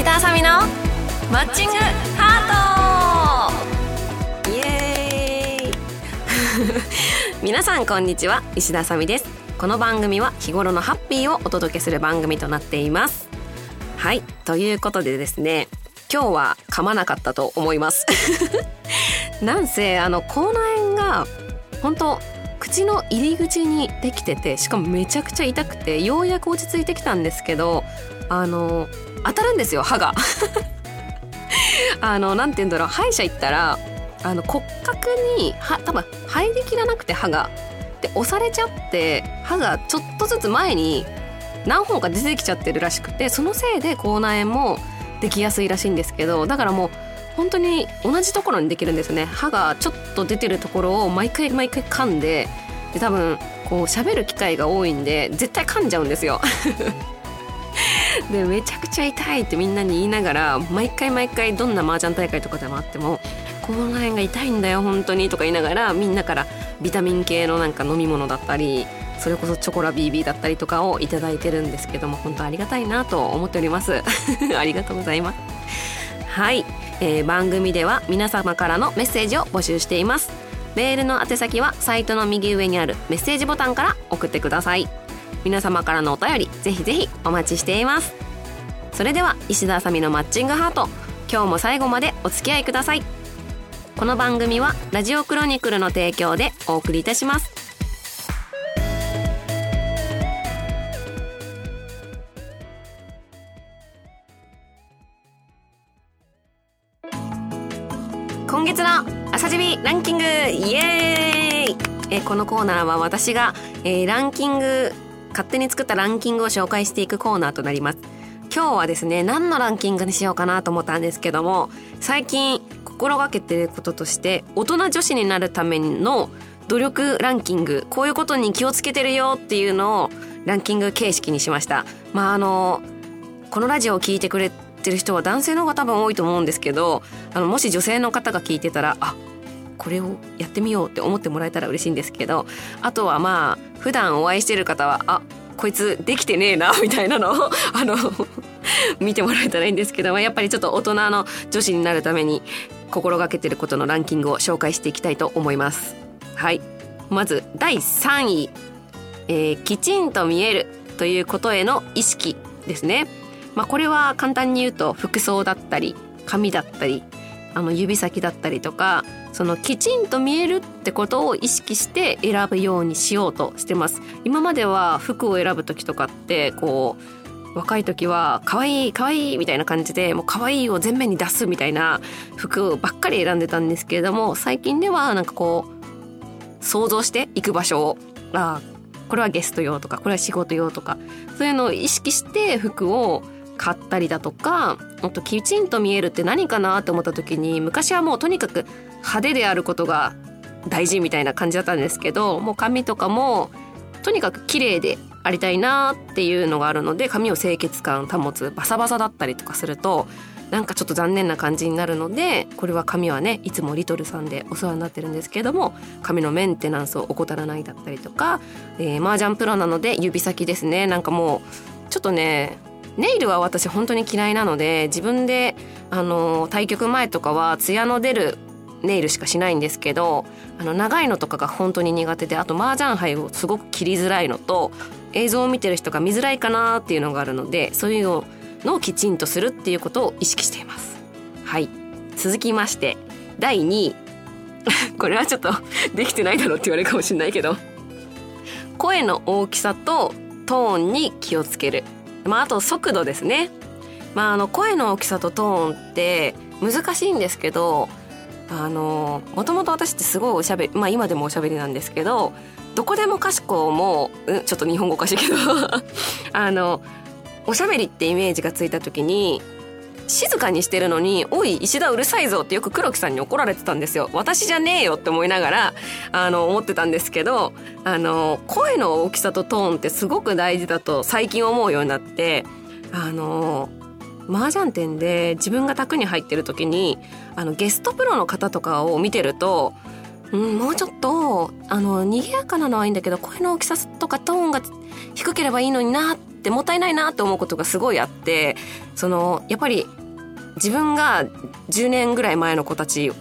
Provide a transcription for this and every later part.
石田あさみのマッチングハート。イエーイ。皆さんこんにちは石田あさみです。この番組は日頃のハッピーをお届けする番組となっています。はいということでですね今日は噛まなかったと思います。なんせあの口内炎が本当口の入り口にできててしかもめちゃくちゃ痛くてようやく落ち着いてきたんですけどあの当たるんですよ歯が。あのなんて言うんだろう歯医者行ったらあの骨格には多分入りきらなくて歯が。で押されちゃって歯がちょっとずつ前に何本か出てきちゃってるらしくてそのせいで口内炎もできやすいらしいんですけどだからもう本当に同じところにできるんですね。歯がちょっと出てるところを毎回毎回噛んでで多分こう喋る機会が多いんで絶対噛んじゃうんですよ。でめちゃくちゃ痛いってみんなに言いながら毎回毎回どんな麻雀大会とかでもあっても「この辺が痛いんだよ本当に」とか言いながらみんなからビタミン系のなんか飲み物だったりそれこそチョコラ BB だったりとかを頂いてるんですけども本当ありがたいなと思っております。ありがとうございます。はい、えー、番組では皆様からのメッセージを募集しています。メールの宛先はサイトの右上にあるメッセージボタンから送ってください。皆様からのお便りぜひぜひお待ちしています。それでは石田あさみのマッチングハート今日も最後までお付き合いください。この番組はラジオクロニクルの提供でお送りいたします。今月の朝ジランキングイエーイ。えこのコーナーは私が、えー、ランキング勝手に作ったランキングを紹介していくコーナーとなります。今日はですね何のランキングにしようかなと思ったんですけども最近心がけてることとして大人女子になるための努力ランキングこういうことに気をつけてるよっていうのをランキング形式にしました。まああのこのラジオを聞いてくれてる人は男性の方が多分多いと思うんですけどあのもし女性の方が聞いてたらあこれをやってみようって思ってもらえたら嬉しいんですけどあとはまあ普段お会いしてる方はあこいつできてねえなみたいなのを あの見てもらえたらいいんですけどまやっぱりちょっと大人の女子になるために心がけてることのランキングを紹介していきたいと思います。はいまず第3位、えー、きちんと見えるということへの意識ですね。まあ、これは簡単に言うと服装だったり髪だったりあの指先だったりとかそのきちんと見えるってことを意識して選ぶようにしようとしてます。今までは服を選ぶ時とかってこう若い時は可愛い可愛いみたいな感じでもう可愛いを前面に出すみたいな服ばっかり選んでたんですけれども最近ではなんかこう想像して行く場所。をあこれはゲスト用とかこれは仕事用とかそういうのを意識して服を買ったりだとかあときちんと見えるって何かなって思った時に昔はもうとにかく派手であることが大事みたいな感じだったんですけどもう髪とかもとにかく綺麗でありたいなっていうのがあるので髪を清潔感保つバサバサだったりとかするとなんかちょっと残念な感じになるのでこれは髪はねいつもリトルさんでお世話になってるんですけども髪のメンテナンスを怠らないだったりとか、えー、麻雀プロなので指先ですね。なんかもうちょっとねネイルは私本当に嫌いなので自分であの対局前とかはツヤの出るネイルしかしないんですけどあの長いのとかが本当に苦手であと麻雀牌をすごく切りづらいのと映像を見てる人が見づらいかなっていうのがあるのでそういうのをきちんとするっていうことを意識しています。はい。続きまして第2位。これはちょっとできてないだろうって言われるかもしれないけど。声の大きさとトーンに気をつける。まあ、あと速度ですね。まあ、あの声の大きさとトーンって難しいんですけどあのもともと私ってすごいおしゃべりまあ今でもおしゃべりなんですけどどこでもかしこも、うん、ちょっと日本語おかしいけど あのおしゃべりってイメージがついた時に静かにしてるのに「おい石田うるさいぞ」ってよく黒木さんに怒られてたんですよ。私じゃねえよって思いながらあの思ってたんですけどあの声の大きさとトーンってすごく大事だと最近思うようになってあの麻雀店で自分が卓に入ってる時にあのゲストプロの方とかを見てるとうん、もうちょっとあの賑やかなのはいいんだけど声の大きさとかトーンが低ければいいのになってもったいないなって思うことがすごいあってそのやっぱり自分が10年ぐらい前の子たちん？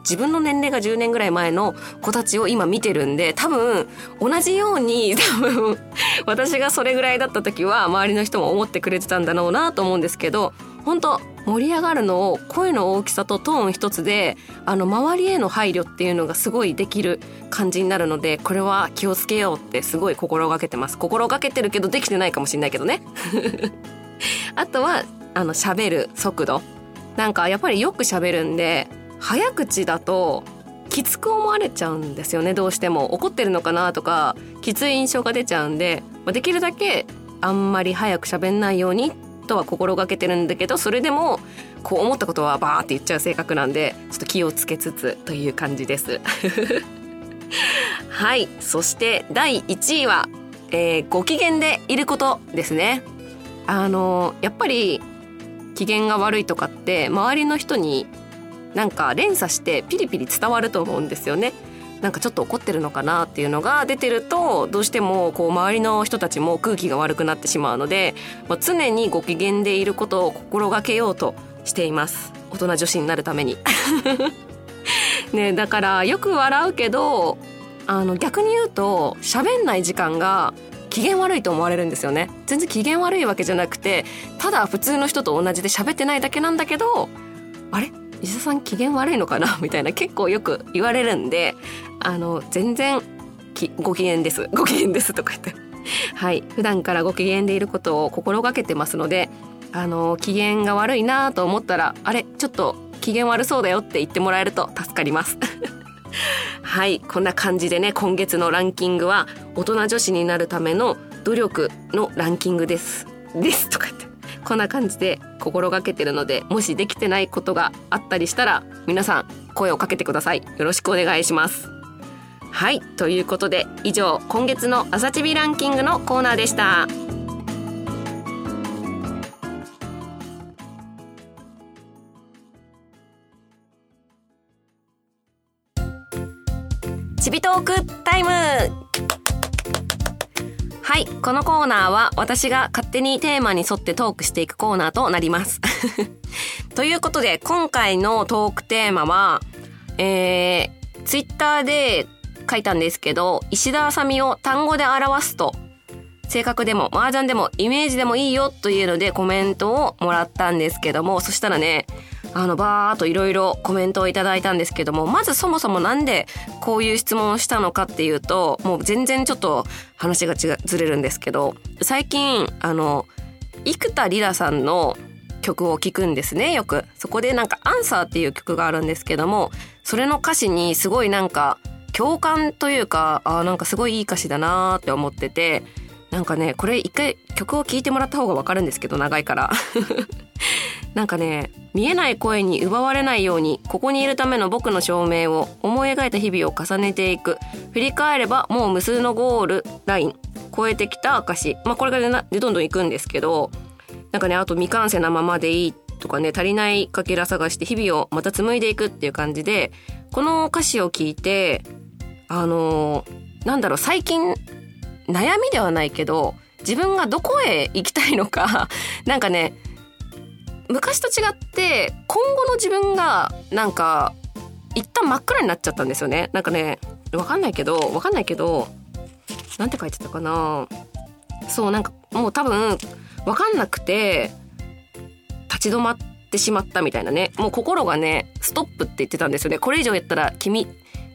自分の年齢が10年ぐらい前の子たちを今見てるんで多分同じように 多分私がそれぐらいだった時は周りの人も思ってくれてたんだろうなと思うんですけど本当盛り上がるのを声の大きさとトーン一つであの周りへの配慮っていうのがすごいできる感じになるのでこれは気をつけようってすごい心がけてます。心がけてるけどできてないかもしれないけどね。あとはあの喋る速度。なんかやっぱりよく喋るんで早口だときつく思われちゃうんですよねどうしても。怒ってるのかなとかきつい印象が出ちゃうんでできるだけあんまり早く喋んないようにとは心がけてるんだけどそれでもこう思ったことはバーって言っちゃう性格なんでちょっと気をつけつつという感じです。はい。そして第1位は、えー、ご機嫌でいることですね。あのやっぱり機嫌が悪いとかって周りの人になんか連鎖してピリピリ伝わると思うんですよね。なんかちょっと怒ってるのかなっていうのが出てるとどうしてもこう周りの人たちも空気が悪くなってしまうので、まあ、常にご機嫌でいることを心がけようとしています大人女子になるために ねだからよく笑うけどあの逆に言うと喋んない時間が機嫌悪いと思われるんですよね。全然機嫌悪いわけじゃなくてただ普通の人と同じで喋ってないだけなんだけどあれ？石田さん機嫌悪いのかな？みたいな結構よく言われるんであの全然ご機嫌です。ご機嫌です。とか言って。はい。普段からご機嫌でいることを心がけてますのであの機嫌が悪いなと思ったらあれ？ちょっと機嫌悪そうだよって言ってもらえると助かります。はいこんな感じでね今月のランキングは大人女子になるための努力のランキングです。ですとか言って。こんな感じで心がけてるのでもしできてないことがあったりしたら皆さん声をかけてください。よろしくお願いします。はいということで以上今月の朝チビランキングのコーナーでした。ちびトークタイムはい。このコーナーは私が勝手にテーマに沿ってトークしていくコーナーとなります。ということで、今回のトークテーマは、えー、ツイッターで書いたんですけど、石田あさみを単語で表すと、性格でも麻雀でもイメージでもいいよというのでコメントをもらったんですけども、そしたらね、あの、バーっといろいろコメントをいただいたんですけども、まずそもそもなんでこういう質問をしたのかっていうと、もう全然ちょっと話がずれるんですけど、最近、あの、生田リラさんの曲を聴くんですね、よく。そこでなんか、アンサーっていう曲があるんですけども、それの歌詞にすごいなんか、共感というか、あなんかすごいいい歌詞だなーって思ってて、なんかね、これ一回曲を聴いてもらった方がわかるんですけど、長いから。なんかね見えない声に奪われないようにここにいるための僕の証明を思い描いた日々を重ねていく振り返ればもう無数のゴールライン超えてきた証まあこれからでどんどん行くんですけどなんかねあと未完成なままでいいとかね足りないかけら探して日々をまた紡いでいくっていう感じでこの歌詞を聞いてあのー、なんだろう最近悩みではないけど自分がどこへ行きたいのか なんかね昔と違って今後の自分がなんか一旦真っ暗になっちゃったんですよね。なんかねわかんないけどわかんないけどなんて書いてたかな。そうなんかもう多分わかんなくて立ち止まってしまったみたいなね。もう心がねストップって言ってたんですよね。これ以上やったら君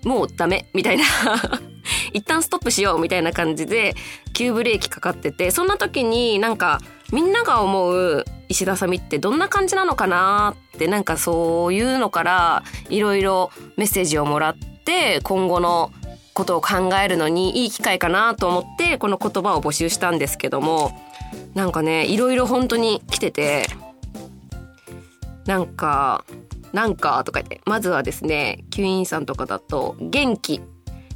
もうダメみたいな。一旦ストップしようみたいな感じで急ブレーキかかっててそんな時になんかみんなが思う石田さみってどんな感じなのかなってなんかそういうのからいろいろメッセージをもらって今後のことを考えるのにいい機会かなと思ってこの言葉を募集したんですけどもなんかねいろいろ本当に来ててなんかなんかとか言ってまずはですね吸引さんとかだと元気。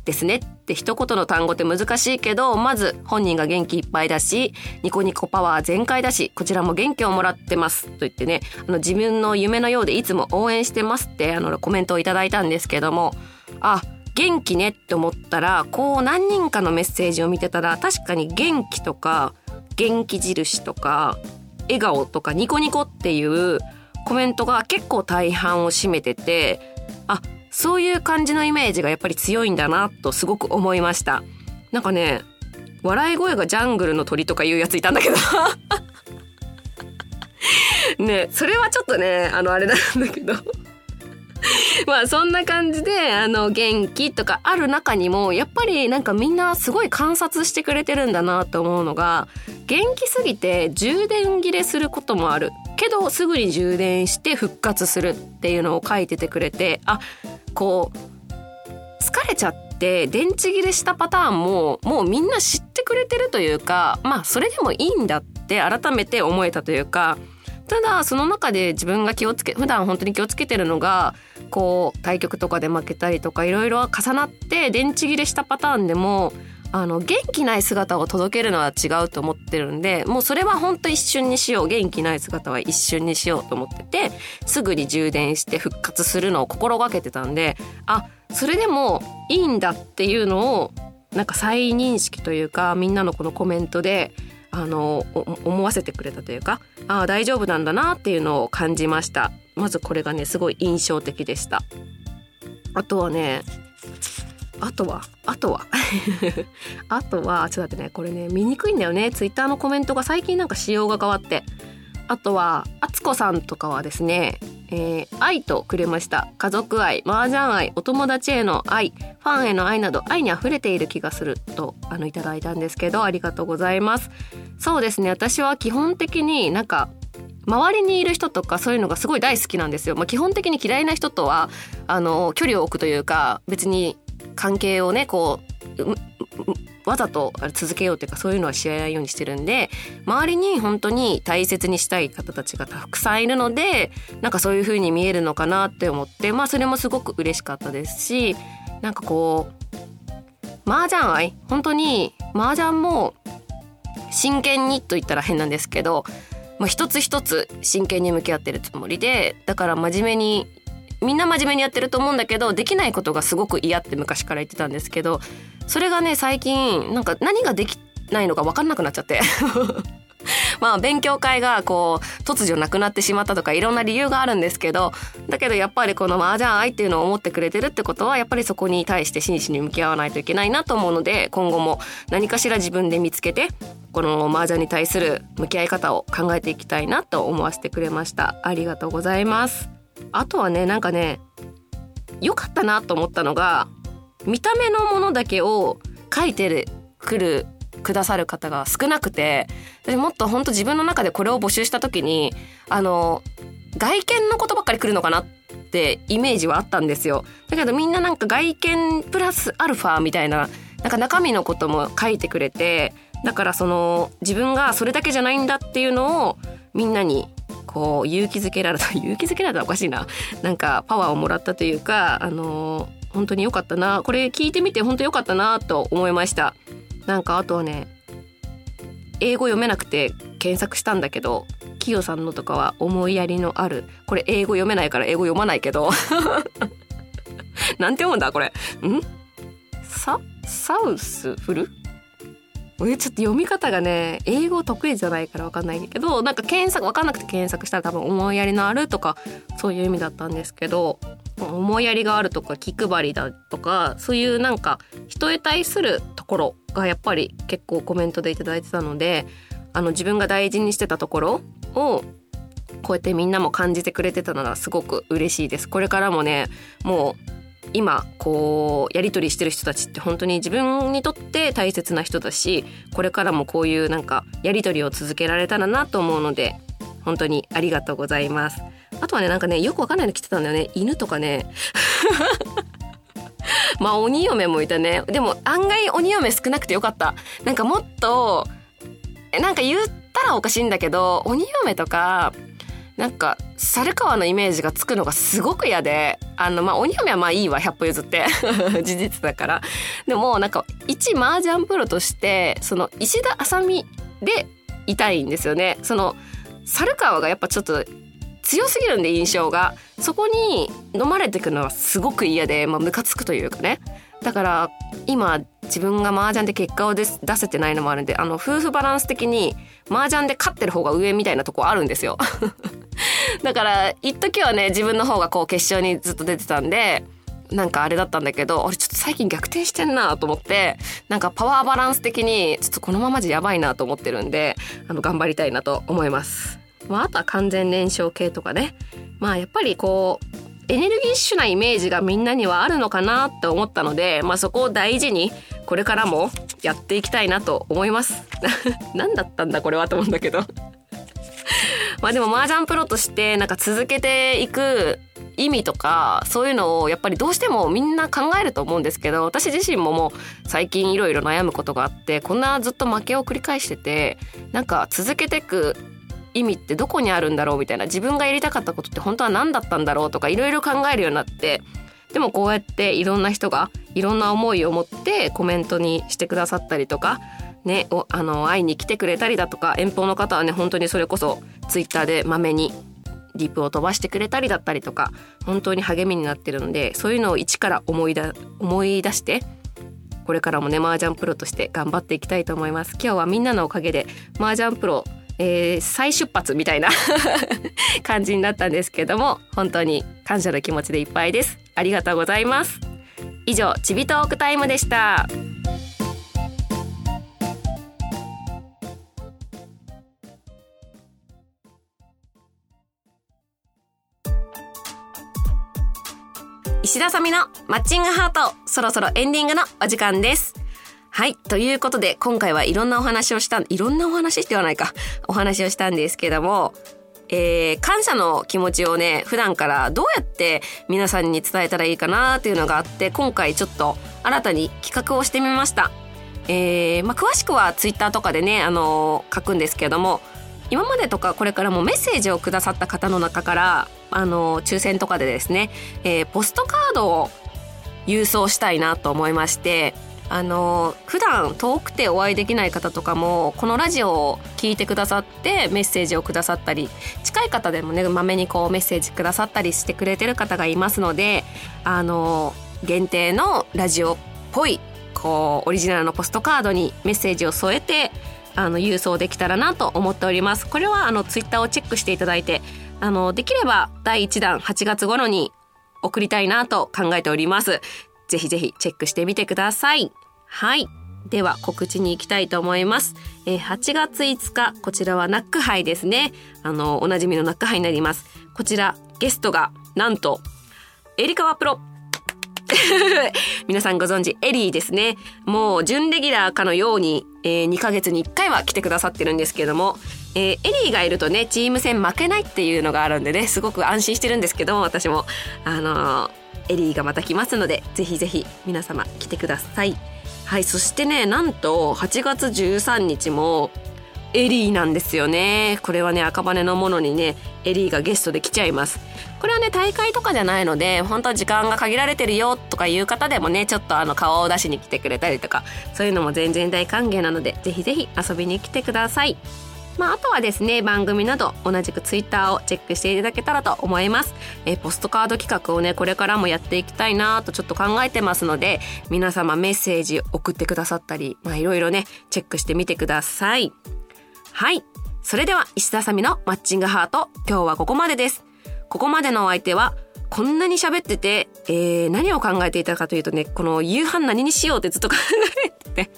ですね。って一言の単語って難しいけどまず本人が元気いっぱいだしニコニコパワー全開だしこちらも元気をもらってます。と言ってねあの自分の夢のようでいつも応援してますってあのコメントをいただいたんですけどもあ元気ねって思ったらこう何人かのメッセージを見てたら確かに元気とか元気印とか笑顔とかニコニコっていうコメントが結構大半を占めててあそういう感じのイメージがやっぱり強いんだなとすごく思いました。なんかね笑い声がジャングルの鳥とかいうやついたんだけど。ねそれはちょっとねあのあれなんだけど。まあそんな感じであの元気とかある中にもやっぱりなんかみんなすごい観察してくれてるんだなと思うのが元気すぎて充電切れすることもある。けどすぐに充電して復活するっていうのを書いててくれてあこう疲れちゃって電池切れしたパターンももうみんな知ってくれてるというかまあそれでもいいんだって改めて思えたというかただその中で自分が気をつけ普段本当に気をつけてるのがこう対局とかで負けたりとかいろいろ重なって電池切れしたパターンでもあの元気ない姿を届けるのは違うと思ってるんでもうそれは本当一瞬にしよう元気ない姿は一瞬にしようと思っててすぐに充電して復活するのを心がけてたんであそれでもいいんだっていうのをなんか再認識というかみんなのこのコメントであの思わせてくれたというかああ大丈夫なんだなっていうのを感じました。まずこれがねすごい印象的でした。あとはねあとはあとは。あとは ちょっと待ってねこれね見にくいんだよね。ツイッターのコメントが最近なんか仕様が変わって。あとはあつこさんとかはですねえー、愛とくれました。家族愛麻雀愛お友達への愛ファンへの愛など愛に溢れている気がする。とあのいただいたんですけどありがとうございます。そうですね私は基本的になんか周りにいる人とかそういうのがすごい大好きなんですよ、まあ、基本的に嫌いな人とはあの距離を置くというか別に関係をねこうわざと続けようっていうかそういうのはしないようにしてるんで周りに本当に大切にしたい方たちがたくさんいるのでなんかそういう風に見えるのかなって思ってまあそれもすごく嬉しかったですしなんかこう麻雀愛本当に麻雀も真剣にと言ったら変なんですけど、まあ、一つ一つ真剣に向き合ってるつもりでだから真面目にみんな真面目にやってると思うんだけどできないことがすごく嫌って昔から言ってたんですけどそれがね最近なんか何ができないのか分かんなくなっちゃって。まあ勉強会がこう突如なくなってしまったとかいろんな理由があるんですけどだけどやっぱりこの麻雀愛っていうのを思ってくれてるってことはやっぱりそこに対して真摯に向き合わないといけないなと思うので今後も何かしら自分で見つけてこの麻雀に対する向き合い方を考えていきたいなと思わせてくれました。ありがとうございます。あとはねなんかね良かったなと思ったのが見た目のものだけを書いてくるくださる方が少なくてもっと本当自分の中でこれを募集した時にあの外見のことばっかり来るのかなってイメージはあったんですよ。だけどみんななんか外見プラスアルファみたいななんか中身のことも書いてくれてだからその自分がそれだけじゃないんだっていうのをみんなにこう勇気づけられた 勇気づけられたらおかしいな。なんかパワーをもらったというかあの本当に良かったな。これ聞いてみて本当良かったなと思いました。なんかあとはね英語読めなくて検索したんだけどキヨさんのとかは思いやりのある。これ英語読めないから英語読まないけど。なんて読むんだこれ。ん？ササウスフル？ちょっと読み方がね英語得意じゃないから分かんないんだけどなんか検索分かんなくて検索したら多分思いやりのあるとかそういう意味だったんですけど思いやりがあるとか気配りだとかそういうなんか人へ対するところがやっぱり結構コメントで頂いてたのであの自分が大事にしてたところをこうやってみんなも感じてくれてたのがすごく嬉しいです。これからもねもう今こうやり取りしてる人たちって本当に自分にとって大切な人だしこれからもこういうなんかやり取りを続けられたらなと思うので本当にありがとうございます。あとはねなんかねよくわかんないの来てたんだよね。犬とかね。まあ鬼嫁もいたね。でも案外鬼嫁少なくてよかった。なんかもっとなんか言ったらおかしいんだけど鬼嫁とかなんか猿川のイメージがつくのがすごく嫌であのまあ鬼嫁はまあいいわ100歩譲って。事実だから。でもなんか一麻雀プロとしてその石田あさみでいたいんですよね。その猿川がやっぱちょっと強すぎるんで印象が。そこに飲まれてくのはすごく嫌でまあムカつくというかね。だから今自分が麻雀で結果を出せてないのもあるんであの夫婦バランス的に麻雀で勝ってる方が上みたいなとこあるんですよ。だから一時はね自分の方がこう決勝にずっと出てたんでなんかあれだったんだけど俺ちょっと最近逆転してんなと思ってなんかパワーバランス的にちょっとこのままじゃやばいなと思ってるんであの頑張りたいなと思います。まあ、あとは完全燃焼系とかねまあやっぱりこうエネルギッシュなイメージがみんなにはあるのかなって思ったので、まあ、そこを大事にこれからもやっていきたいなと思います。何だったんだこれはと思うんだけどまあでも麻雀プロとしてなんか続けていく意味とかそういうのをやっぱりどうしてもみんな考えると思うんですけど私自身ももう最近いろいろ悩むことがあってこんなずっと負けを繰り返しててなんか続けていく意味ってどこにあるんだろうみたいな自分がやりたかったことって本当は何だったんだろうとかいろいろ考えるようになってでもこうやっていろんな人がいろんな思いを持ってコメントにしてくださったりとかね、あの会いに来てくれたりだとか遠方の方はね本当にそれこそツイッターでまめにリプを飛ばしてくれたりだったりとか本当に励みになってるのでそういうのを一から思いだ思い出してこれからもね麻雀プロとして頑張っていきたいと思います。今日はみんなのおかげで麻雀プロえー、再出発みたいな 感じになったんですけども本当に感謝の気持ちでいっぱいです。ありがとうございます。以上ちびトークタイムでした。石田さみのマッチングハートそろそろエンディングのお時間ですはい。ということで、今回はいろんなお話をした、いろんなお話ではないか、お話をしたんですけども、えー、感謝の気持ちをね、普段からどうやって皆さんに伝えたらいいかなっていうのがあって、今回ちょっと新たに企画をしてみました。えー、まあ、詳しくはツイッターとかでね、あのー、書くんですけども、今までとかこれからもメッセージをくださった方の中から、あの、抽選とかでですね、えー、ポストカードを郵送したいなと思いまして、あの普段遠くてお会いできない方とかもこのラジオを聞いてくださってメッセージをくださったり近い方でもねまめにこうメッセージくださったりしてくれてる方がいますのであの限定のラジオっぽいこうオリジナルのポストカードにメッセージを添えてあの郵送できたらなと思っておりますこれはあのツイッターをチェックしていただいてあのできれば第1弾8月頃に送りたいなと考えておりますぜひぜひチェックしてみてください。はい。では告知に行きたいと思います。えー、8月5日、こちらはナックハイですね。あの、おなじみのナックハイになります。こちら、ゲストが、なんと、エリカワプロ。皆さんご存知、エリーですね。もう、準レギュラーかのように、えー、2ヶ月に1回は来てくださってるんですけども、えー、エリーがいるとね、チーム戦負けないっていうのがあるんでね、すごく安心してるんですけども、私も、あのーエリーがまた来ますのでぜひぜひ皆様来てくださいはいそしてねなんと8月13日もエリーなんですよねこれはね赤羽のものにねエリーがゲストで来ちゃいますこれはね大会とかじゃないので本当は時間が限られてるよとかいう方でもねちょっとあの顔を出しに来てくれたりとかそういうのも全然大歓迎なのでぜひぜひ遊びに来てくださいまあ、あとはですね、番組など同じくツイッターをチェックしていただけたらと思います。えポストカード企画をね、これからもやっていきたいなとちょっと考えてますので、皆様メッセージ送ってくださったり、まあ、いろいろね、チェックしてみてください。はい。それでは、石田さみのマッチングハート、今日はここまでです。ここまでのお相手は、こんなに喋ってて、えー、何を考えていたかというとね、この夕飯何にしようってずっと考えてて、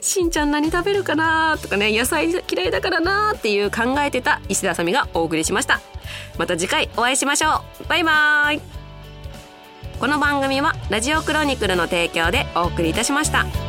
しんちゃん何食べるかなとかね、野菜嫌いだからなっていう考えてた石田さみがお送りしました。また次回お会いしましょう。バイバーイ。この番組はラジオクロニクルの提供でお送りいたしました。